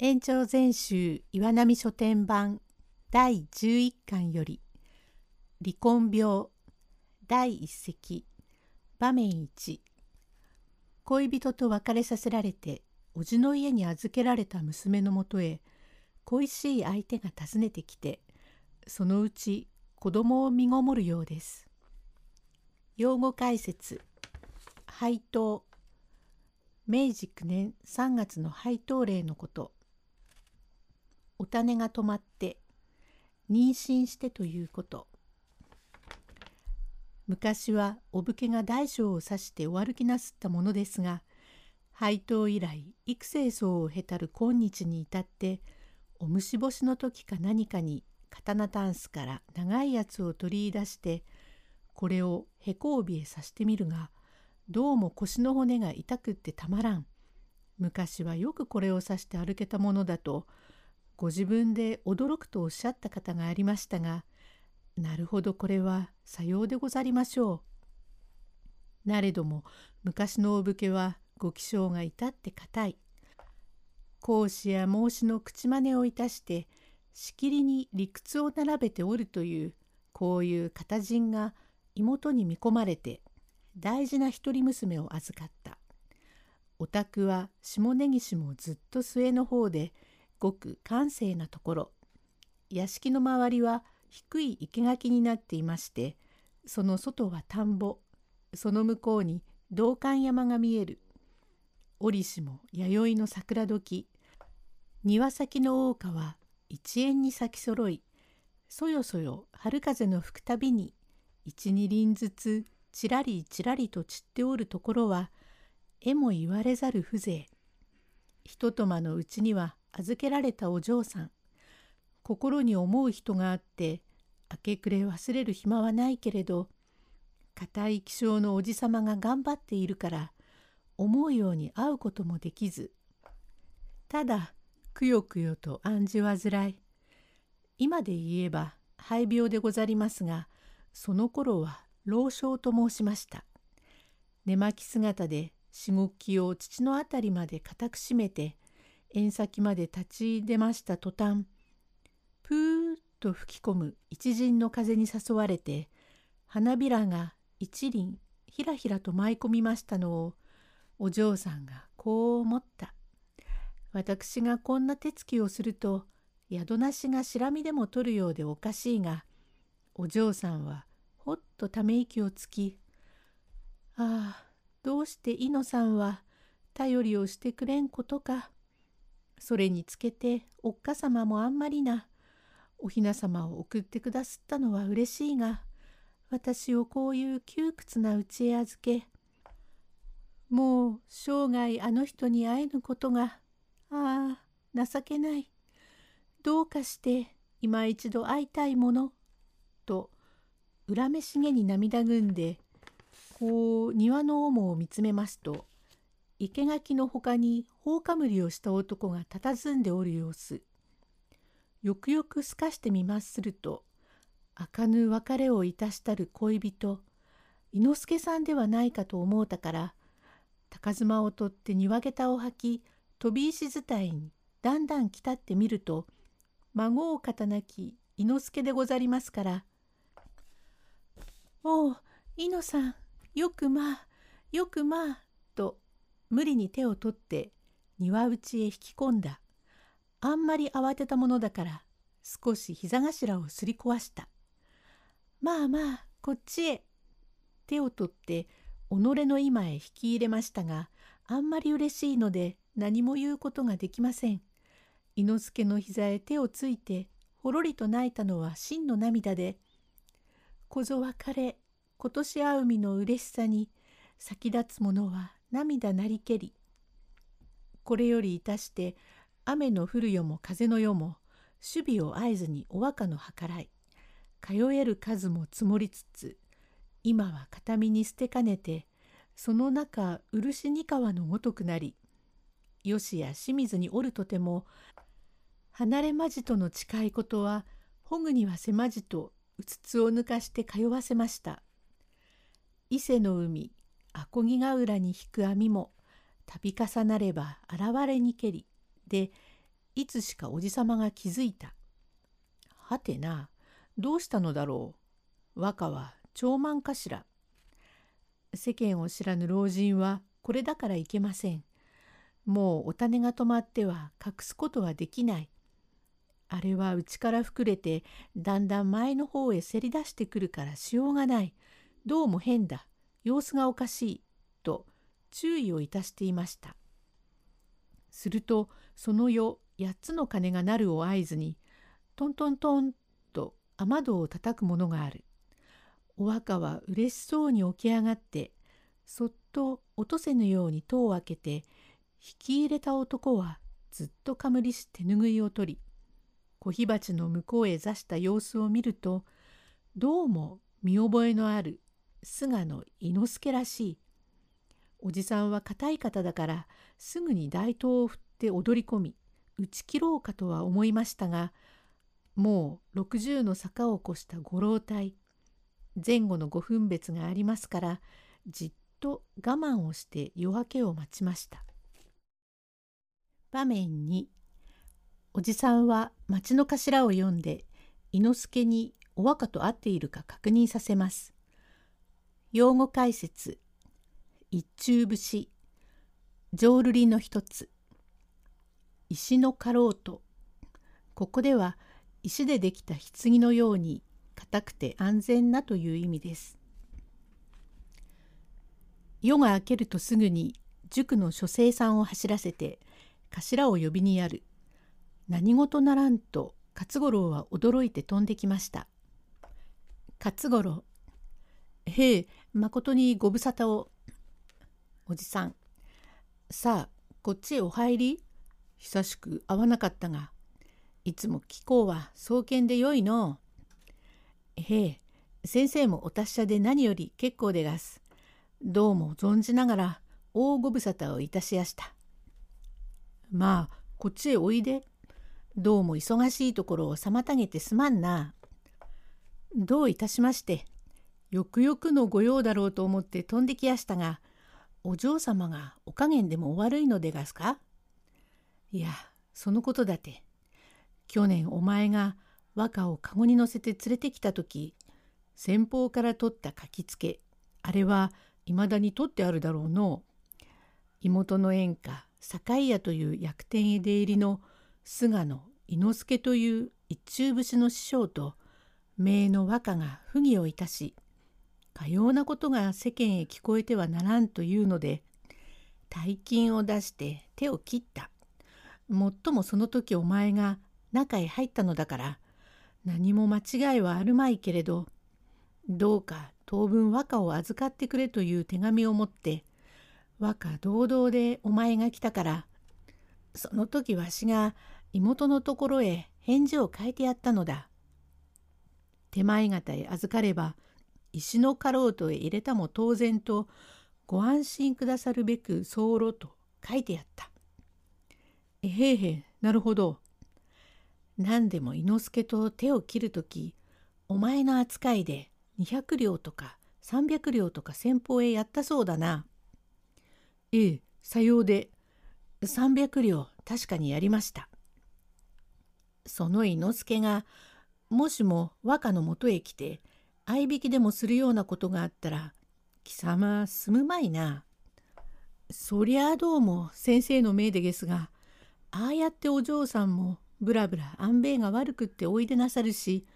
延長全集岩波書店版第11巻より離婚病第一席場面1恋人と別れさせられて叔父の家に預けられた娘のもとへ恋しい相手が訪ねてきてそのうち子供を身ごもるようです。用語解説。配当。明治9年3月の配当令のこと。お種が止まって妊娠してということ。昔はお武家が大小を指してお歩きなすったものですが配当以来幾世層を経たる今日に至ってお虫干しの時か何かに刀タンスから長いやつを取り出してこれをへこ帯へさしてみるがどうも腰の骨が痛くってたまらん。昔はよくこれを刺して歩けたものだとご自分で驚くとおっしゃった方がありましたがなるほどこれはさようでござりましょう。なれども昔のお武家はご気性が至って固い。講師や孟子の口真似をいたしてしきりに理屈を並べておるというこういう片人が妹に見込まれて大事な一人娘を預かった。お宅は下根岸もずっと末の方でごく閑静なところ。屋敷の周りは低い生垣になっていましてその外は田んぼ。その向こうに道館山が見える。折しも弥生の桜時。庭先の大川一円に咲きそろい。そよそよ春風の吹くたびに一二輪ずつちらりちらりと散っておるところはえも言われざる風情。ひととまのうちには預けられたお嬢さん。心に思う人があって明け暮れ忘れる暇はないけれど固い気性のおじさまが頑張っているから思うように会うこともできずただくよくよと暗示患い。今で言えば肺病でござりますがその頃は老症と申しました。寝巻き姿でしごきを父の辺りまで固く締めて縁先まで立ち出ました途端プーッと吹き込む一陣の風に誘われて花びらが一輪ひらひらと舞い込みましたのをお嬢さんがこう思った。私がこんな手つきをすると宿なしがしらみでも取るようでおかしいがお嬢さんはほっとため息をつき「ああどうして猪野さんは頼りをしてくれんことか。それにつけておっかさまもあんまりな。おひなさまを送ってくだすったのは嬉しいが、私をこういう窮屈な家へ預け、もう生涯あの人に会えぬことが、ああ、情けない。どうかして今一度会いたいもの。と、恨めしげに涙ぐんで、こう庭の主を見つめますと、生垣のほかに放かむりをした男が佇んでおる様子。よくよく透かしてみますすると、明ぬ別れをいたしたる恋人、伊之助さんではないかと思うたから、高妻を取って庭下駄を履き、飛び石伝いにだんだん来たってみると、孫を肩なき伊之助でござりますから、おう、伊野さん、よくまあ、よくまあ、と無理に手を取って庭内へ引き込んだ。あんまり慌てたものだから少し膝頭をすり壊した。まあまあこっちへ。手を取って己の今へ引き入れましたがあんまり嬉しいので何も言うことができません。伊之助の膝へ手をついてほろりと泣いたのは真の涙で「小僧別れ今年会う身の嬉しさに先立つものは涙なりけりこれよりいたして雨の降る夜も風の夜も守備を合図にお若の計らい通える数も積もりつつ今は形見に捨てかねてその中漆二川のごとくなり吉や清水におるとても離れまじとの近いことはほぐにはせまじとうつつを抜かして通わせました。伊勢の海あこぎが浦に引く網も度重なれば現れにけりでいつしかおじさまが気づいた。はてな、どうしたのだろう？若は長満かしら。世間を知らぬ老人はこれだからいけません。もうお種が止まっては隠すことはできない。あれは内から膨れてだんだん前の方へせり出してくるからしようがない。どうも変だ。様子がおかしい。と注意をいたしていました。するとその夜八つの鐘が鳴るを合図にトントントンと雨戸を叩くものがある。お若は嬉しそうに起き上がってそっと落とせぬように戸を開けて引き入れた男はずっとかむりし手ぬぐいを取り小火鉢の向こうへ座した様子を見るとどうも見覚えのある菅野伊之助らしい。おじさんは固い方だからすぐに大刀を振って踊り込み打ち切ろうかとは思いましたがもう60の坂を越したご老体前後の五分別がありますからじっと我慢をして夜明けを待ちました。場面におじさんは町の頭を読んで伊之助にお若と会っているか確認させます。用語解説一中節浄瑠璃の一つ石のかろうとここでは石でできた棺のように硬くて安全なという意味です。夜が明けるとすぐに塾の書生さんを走らせて頭を呼びにやる。何事ならんと勝五郎は驚いて飛んできました。勝五郎。へえ、まことにご無沙汰を。おじさん。さあ、こっちへお入り久しく会わなかったが、いつも貴公は創建でよいの。へえ、先生もお達者で何より結構でがす。どうも存じながら大ご無沙汰をいたしやした。まあ、こっちへおいで。どうも忙しいところを妨げてすまんな。どういたしまして。よくよくの御用だろうと思って飛んできやしたが、お嬢様がお加減でもお悪いのでがすか？いや、そのことだて。去年お前が和歌を籠に乗せて連れてきた時先方から取った書きつけあれはいまだに取ってあるだろうの妹の演歌堺屋という薬店へ出入りの菅野伊之助という一中節の師匠と名の和歌が不義をいたしかようなことが世間へ聞こえてはならんというので大金を出して手を切った。もっともその時お前が中へ入ったのだから何も間違いはあるまいけれどどうか当分和歌を預かってくれという手紙を持って和歌堂々でお前が来たからその時わしが妹のところへ返事を変えてやったのだ。手前方へ預かれば石のかろうとへ入れたも当然とご安心くださるべく候と書いてやった。えへへなるほど。何でも伊之助と手を切る時お前の扱いで200両とか300両とか先方へやったそうだな。ええ、さようで300両確かにやりました。その伊之助がもしも和歌のもとへ来て合いびきでもするようなことがあったら貴様済むまいな。そりゃあどうも先生の命でですがああやってお嬢さんもぶらぶら安兵衛が悪くっておいでなさるし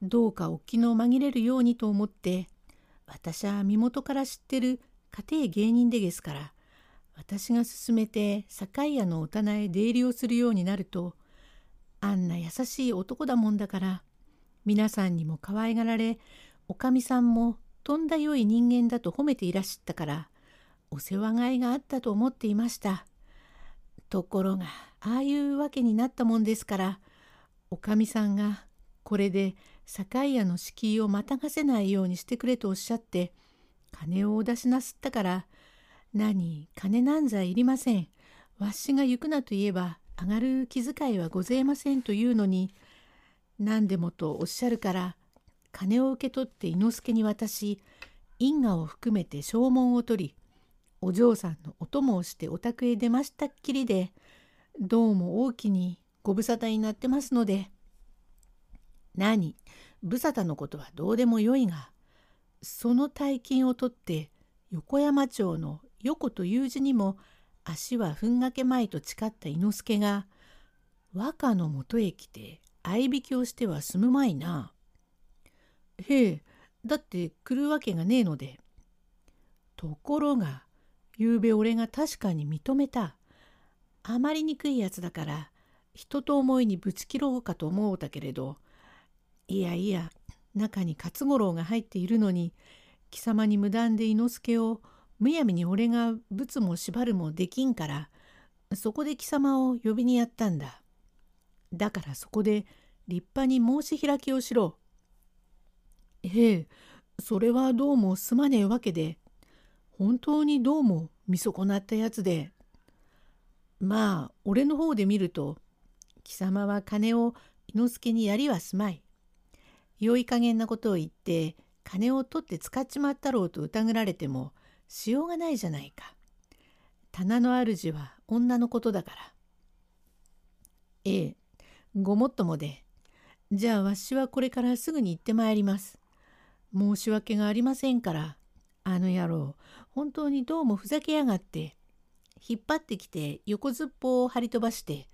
どうかお気の紛れるようにと思って私は身元から知ってる家庭芸人でですから私が勧めて堺屋のお棚へ出入りをするようになるとあんな優しい男だもんだから皆さんにも可愛がられおかみさんもとんだ良い人間だと褒めていらっしゃったからお世話がいがあったと思っていました。ところがああいうわけになったもんですからおかみさんがこれで堺屋の敷居をまたがせないようにしてくれとおっしゃって金をお出しなすったから何金なんざいりませんわしが行くなと言えば上がる気遣いはございませんというのに何でもとおっしゃるから金を受け取って伊之助に渡し因果を含めて証文を取りお嬢さんのお供をしてお宅へ出ましたっきりでどうも大きにご無沙汰になってますので。何無沙汰のことはどうでもよいがその大金を取って横山町の横という字にも足はふんがけまいと誓った伊之助が和歌のもとへ来て合いびきをしては済むまいな。へえだって来るわけがねえので。ところがゆうべ俺が確かに認めた。あまりにくいやつだから人と思いにぶち切ろうかと思うたけれどいやいや中に勝五郎が入っているのに貴様に無断で伊之助をむやみに俺が仏も縛るもできんからそこで貴様を呼びにやったんだ。だからそこで立派に申し開きをしろ。ええ、それはどうもすまねえわけで、本当にどうも見損なったやつで。まあ、俺の方で見ると、貴様は金を伊之助にやりはすまい。良い加減なことを言って、金を取って使っちまったろうと疑られても、しようがないじゃないか。棚の主は女のことだから。ええ、ごもっともで。じゃあわしはこれからすぐに行ってまいります。申し訳がありませんから、あの野郎、本当にどうもふざけやがって、引っ張ってきて横ずっぽを張り飛ばして、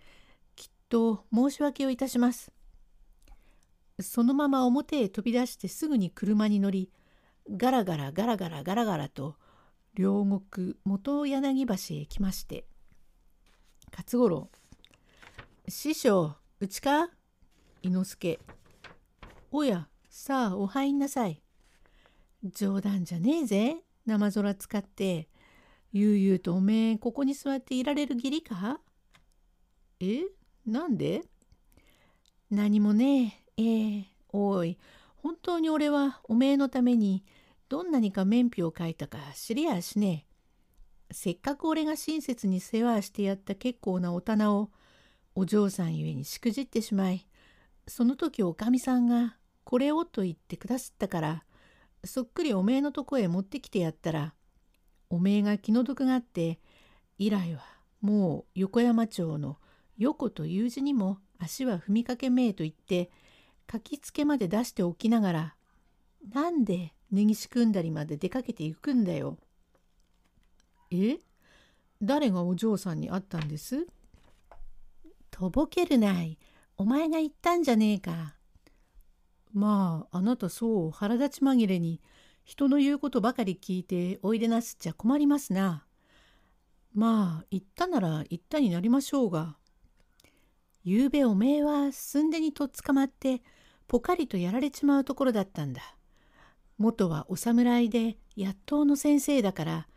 きっと申し訳をいたします。そのまま表へ飛び出してすぐに車に乗り、ガラガラガラガラガラガラと両国元柳橋へ来まして、勝五郎、師匠、うちか伊之助。おや、さあお入んなさい。冗談じゃねえぜ。生空使って。悠々とおめえここに座っていられる義理か？え？なんで？何もねえ。ええおい、本当に俺はおめえのためにどんなにか免費を書いたか知りやしねえ。せっかく俺が親切に世話してやった結構なお棚をお嬢さんゆえにしくじってしまいその時おかみさんがこれをと言ってくだすったからそっくりおめえのとこへ持ってきてやったらおめえが気の毒があって以来はもう横山町の横という字にも足は踏みかけめえと言って書きつけまで出しておきながらなんで根岸くんだりまで出かけていくんだよ。え？誰がお嬢さんに会ったんです？とぼけるない。お前が言ったんじゃねえか。まあ、あなたそう腹立ち紛れに人の言うことばかり聞いておいでなすっちゃ困りますな。まあ、言ったなら言ったになりましょうが。ゆうべおめえはすんでにとっ捕まってぽかりとやられちまうところだったんだ。元はお侍でやっとうの先生だから、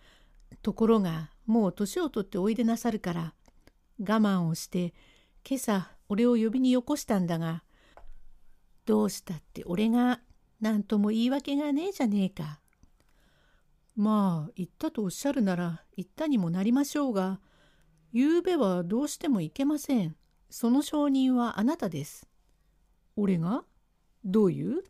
ところがもう年を取っておいでなさるから、我慢をして今朝俺を呼びによこしたんだが、どうしたって俺が何とも言い訳がねえじゃねえか。まあ言ったとおっしゃるなら言ったにもなりましょうが、ゆうべはどうしてもいけません。その証人はあなたです。俺が？どういう？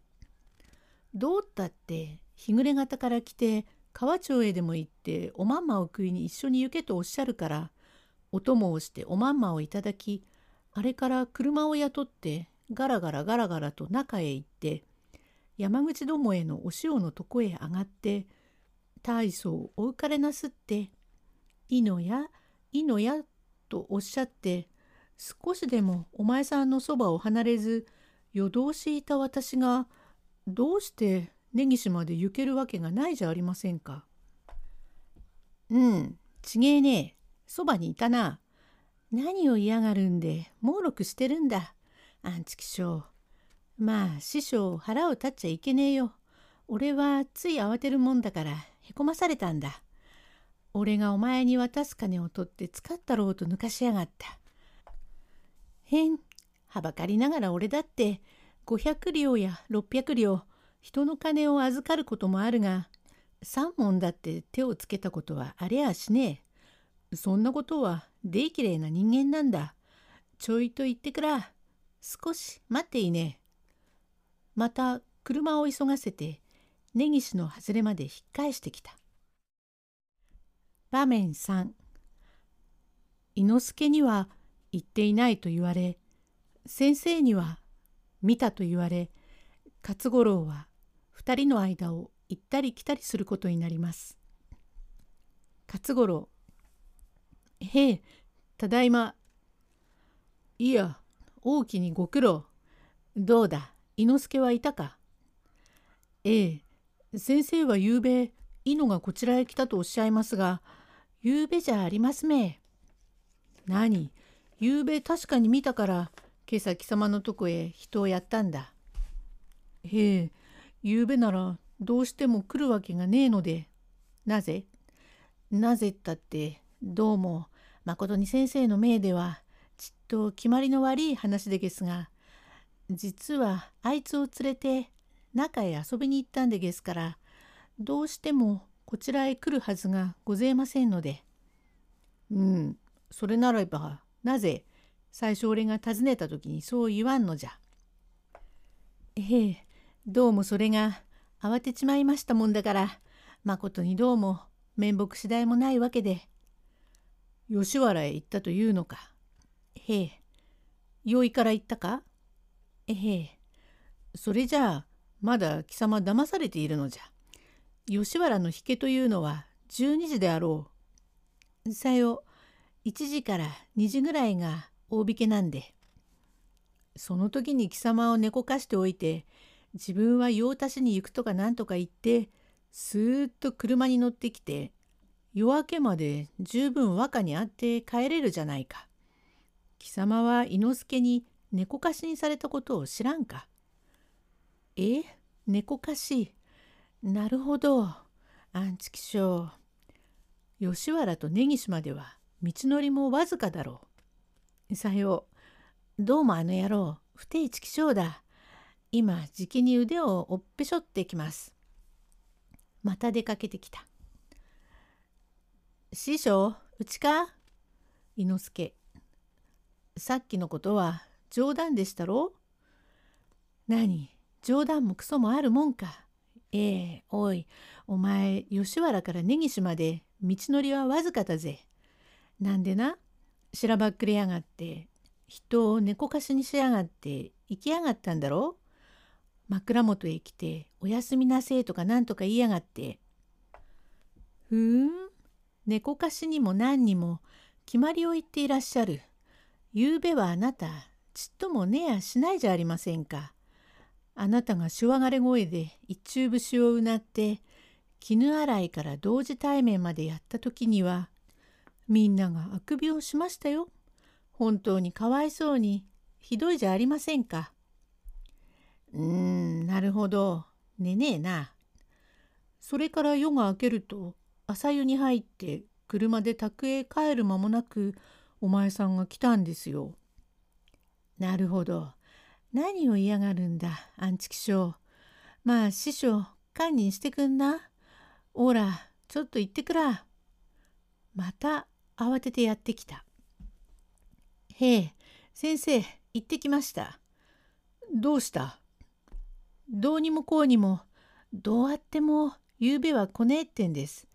どうったって日暮れ方から来て川町へでも行っておまんまを食いに一緒に行けとおっしゃるからお供をしておまんまをいただきあれから車を雇ってガラガラガラガラと中へ行って山口どもへのお塩のとこへ上がって大層お浮かれなすって「いのやいのや」とおっしゃって少しでもお前さんのそばを離れず夜通しいた私がどうして根岸まで行けるわけがないじゃありませんか。うん、ちげえねえ。そばにいたな。何を嫌がるんで、猛録してるんだ。あんちきしょう。まあ、師匠、腹を立っちゃいけねえよ。俺はつい慌てるもんだから、へこまされたんだ。俺がお前に渡す金を取って使ったろうと抜かしやがった。へん、はばかりながら俺だって、500両や600両、人の金を預かることもあるが、三文だって手をつけたことはありゃあしねえ。そんなことはできれいな人間なんだ。ちょいと言ってくら。少し待っていね。また車を急がせて根岸の外れまで引っ返してきた。場面3伊之助には言っていないと言われ先生には見たと言われ勝五郎は2人の間を行ったり来たりすることになります。勝五郎へえただいま。いや大きにご苦労。どうだ？伊之助はいたか？ええ。先生はゆうべ伊野がこちらへ来たとおっしゃいますがゆうべじゃありますめ。何？ゆうべ確かに見たから今朝貴様のとこへ人をやったんだ。へえ。ゆうべならどうしても来るわけがねえので。なぜ？なぜったってどうも。まことに先生の命ではちっと決まりの悪い話でげすが実はあいつを連れて中へ遊びに行ったんでげすからどうしてもこちらへ来るはずがごぜえませんので。うん、それならばなぜ最初俺が尋ねた時にそう言わんのじゃ。ええ、どうもそれが慌てちまいましたもんだからまことにどうも面目次第もないわけで。吉原へ行ったというのか。へえ、よいから行ったか？ええ、それじゃあまだ貴様騙されているのじゃ。吉原の引けというのは12時であろう。さよ1時から2時ぐらいが大引けなんで。その時に貴様を寝こかしておいて自分は用足しに行くとかなんとか言ってスーッと車に乗ってきて夜明けまで十分和歌にあって帰れるじゃないか。貴様は伊之助に猫かしにされたことを知らんか。え猫かしなるほど。アンチ気象。吉原と根岸までは道のりもわずかだろう。さよう。どうもあの野郎、不定地気象だ。今、じきに腕をおっぺしょってきます。また出かけてきた。師匠、うちか伊之助。さっきのことは冗談でしたろ？何？冗談もクソもあるもんか。ええおい、お前、吉原から根岸まで道のりはわずかだぜ。なんでな、しらばっくれやがって、人を猫かしにしやがって行きやがったんだろ？枕元へ来ておやすみなせえとかなんとか言いやがって。ふーん、猫かしにも何にも決まりを言っていらっしゃる。ゆうべはあなた、ちっとも寝やしないじゃありませんか。あなたがしわがれ声で一中節をうなって絹洗いから同時対面までやった時にはみんながあくびをしましたよ。本当にかわいそうにひどいじゃありませんか。うーんなるほど寝ねえな。それから夜が明けると朝湯に入って車で宅へ帰る間もなくお前さんが来たんですよ。なるほど。何を嫌がるんだ、アンチキショー。まあ、師匠、堪忍してくんな。おら、ちょっと行ってくら。また慌ててやってきた。へえ、先生、行ってきました。どうした？どうにもこうにも、どうあっても、ゆうべは来ねえってんです。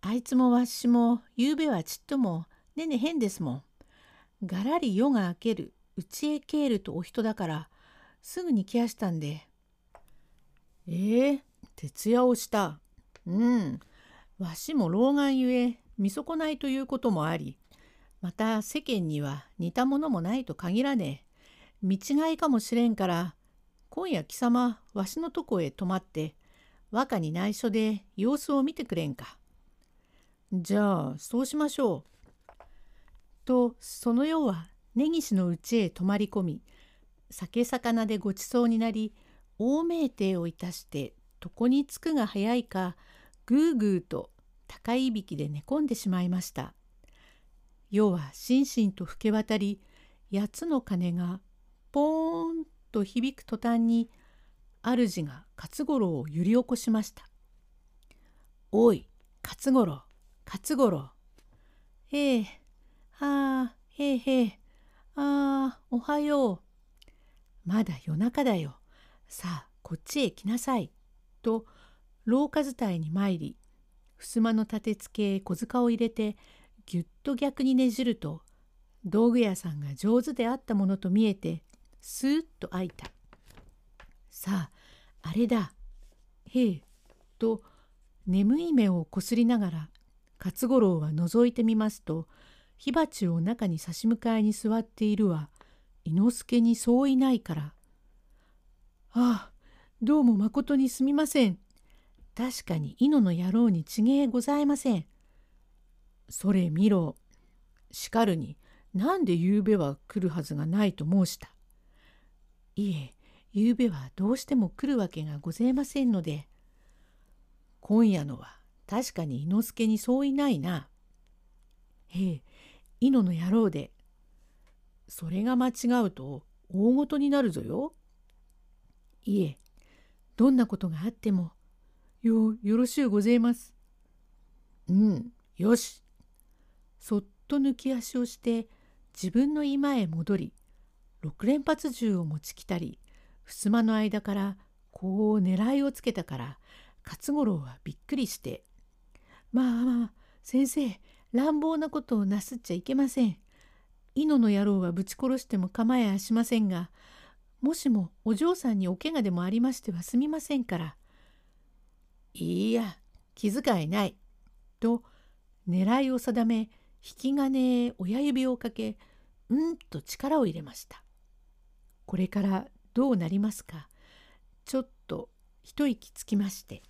あいつもわしも、ゆうべはちっとも、ねね変ですもん。がらり夜が明ける。家へ帰るとお人だからすぐに来やしたんで。えー、徹夜をした。うん。わしも老眼ゆえ見損ないということもありまた世間には似たものもないと限らねえ。見違いかもしれんから今夜貴様わしのとこへ泊まって和歌に内緒で様子を見てくれんか。じゃあそうしましょう。とその夜は根岸の家へ泊まり込み酒魚でごちそうになり大名亭をいたして床につくが早いかぐうぐうと高いびきで寝込んでしまいました。夜はしんしんと吹け渡り八つの鐘がポーンと響く途端に主が勝五郎を揺り起こしました。おい勝五郎勝五郎へえはあへえへえああ、おはよう。まだ夜中だよ。さあ、こっちへ来なさい。と、廊下伝いに参り、襖の立て付けへ小塚を入れて、ぎゅっと逆にねじると、道具屋さんが上手であったものと見えて、スーッと開いた。さああれだ。へえ。と眠い目をこすりながら勝五郎は覗いてみますと火鉢を中に差し向かいに座っているは伊之助にそういないから「ああどうもまことにすみません。確かに猪の野郎にちげえございません。それ見ろ。しかるになんでゆうべは来るはずがないと申した。いえ、ゆうべはどうしても来るわけがございませんので。今夜のは確かに伊之助にそういないな。へえ、猪の野郎で。それが間違うと大ごとになるぞよ。いえ、どんなことがあっても、よ、よろしゅうございます。うん、よし。そっと抜き足をして自分の居間へ戻り、六連発銃を持ちきたり、襖の間からこう狙いをつけたから、勝五郎はびっくりして、まあまあ、先生、乱暴なことをなすっちゃいけません。猪の野郎はぶち殺しても構えやしませんが、もしもお嬢さんにお怪我でもありましてはすみませんから。いいや、気遣いない。と、狙いを定め、引き金へ親指をかけ、うんと力を入れました。これからどうなりますか。ちょっと一息つきまして。